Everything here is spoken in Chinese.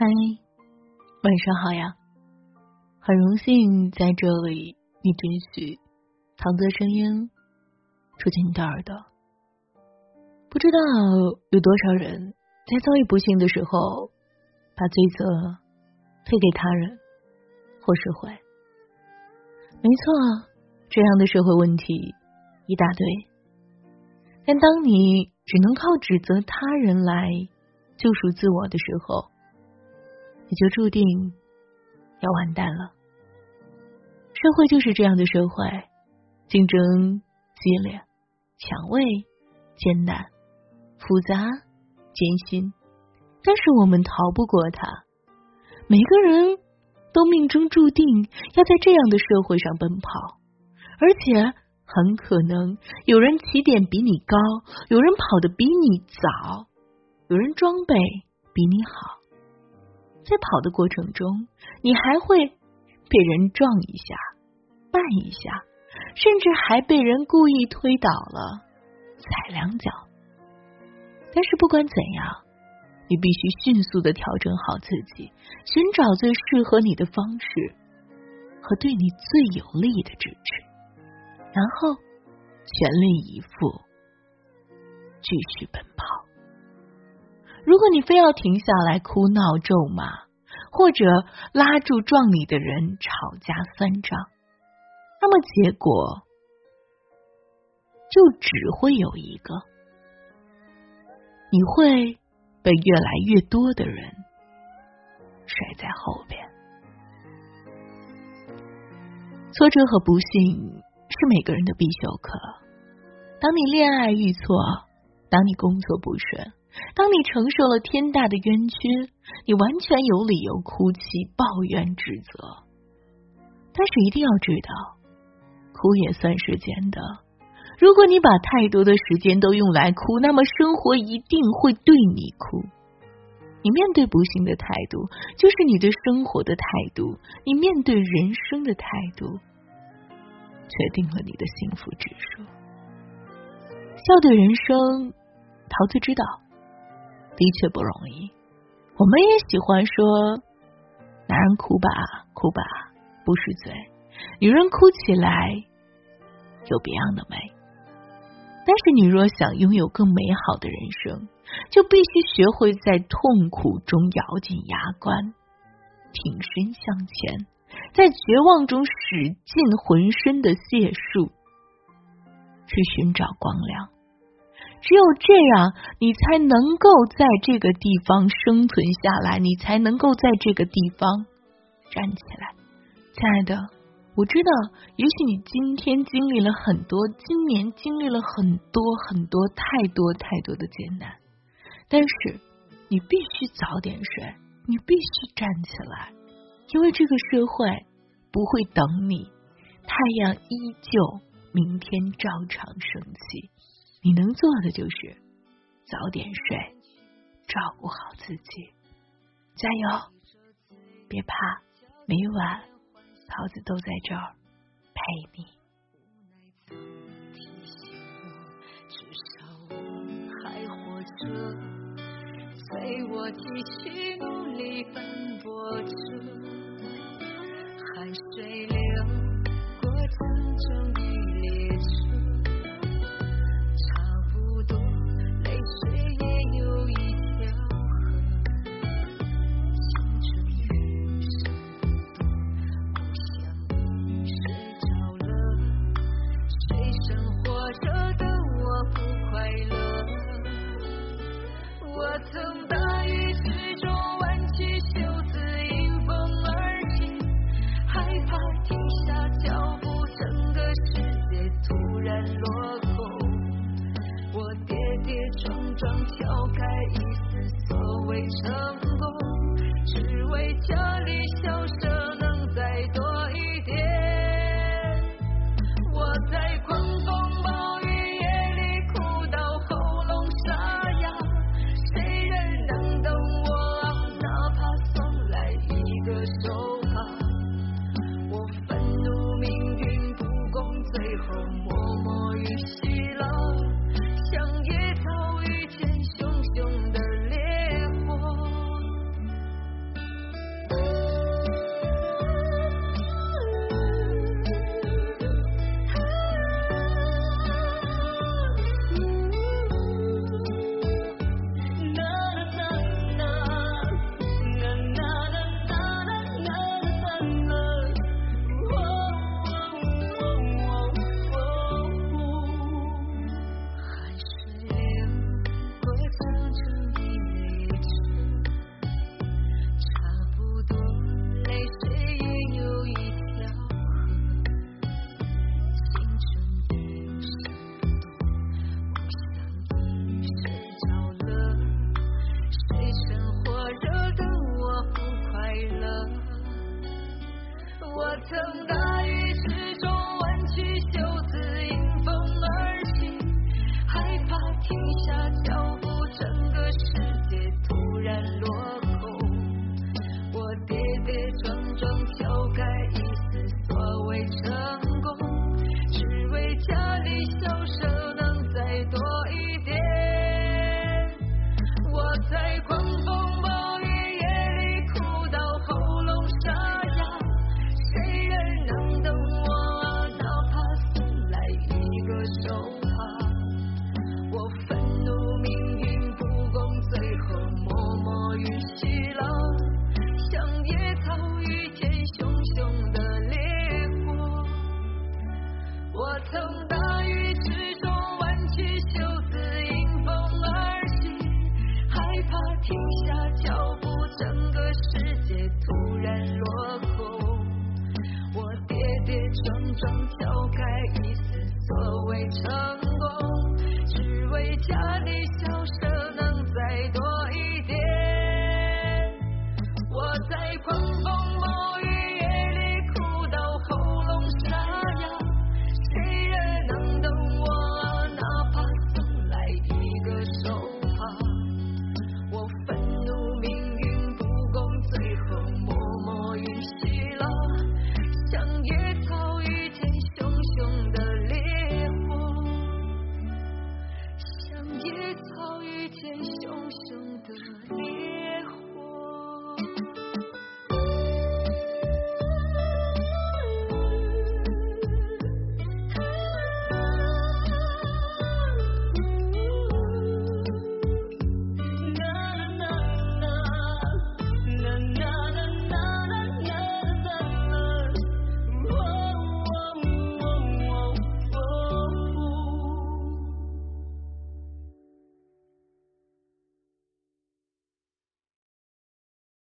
嗨，晚上好呀！很荣幸在这里，你允许唐泽声音住进你的耳朵。不知道有多少人在遭遇不幸的时候，把罪责推给他人或社会。没错，这样的社会问题一大堆。但当你只能靠指责他人来救赎自我的时候，你就注定要完蛋了。社会就是这样的社会，竞争激烈，抢位艰难，复杂艰辛，但是我们逃不过它。每个人都命中注定要在这样的社会上奔跑，而且很可能有人起点比你高，有人跑得比你早，有人装备比你好。在跑的过程中，你还会被人撞一下、绊一下，甚至还被人故意推倒了、踩两脚。但是不管怎样，你必须迅速的调整好自己，寻找最适合你的方式和对你最有利的支持，然后全力以赴继续奔跑。如果你非要停下来哭闹咒骂，或者拉住撞你的人吵架算账，那么结果就只会有一个：你会被越来越多的人甩在后边。挫折和不幸是每个人的必修课。当你恋爱遇挫，当你工作不顺。当你承受了天大的冤屈，你完全有理由哭泣、抱怨、指责。但是一定要知道，哭也算时间的。如果你把太多的时间都用来哭，那么生活一定会对你哭。你面对不幸的态度，就是你对生活的态度；你面对人生的态度，决定了你的幸福指数。笑对人生，桃子知道。的确不容易，我们也喜欢说“男人哭吧，哭吧，不是罪；女人哭起来有别样的美。”但是，你若想拥有更美好的人生，就必须学会在痛苦中咬紧牙关，挺身向前，在绝望中使尽浑身的解数，去寻找光亮。只有这样，你才能够在这个地方生存下来，你才能够在这个地方站起来。亲爱的，我知道，也许你今天经历了很多，今年经历了很多很多太多太多的艰难，但是你必须早点睡，你必须站起来，因为这个社会不会等你，太阳依旧，明天照常升起。你能做的就是早点睡，照顾好自己，加油！别怕，每晚桃子都在这儿陪你。随我继续等到狂风暴雨夜里哭到喉咙沙哑，谁能懂我啊，哪怕送来一个。我愤怒命运不公，最后默默了，像野草遇见熊熊的烈火，像野草遇见熊熊的烈火。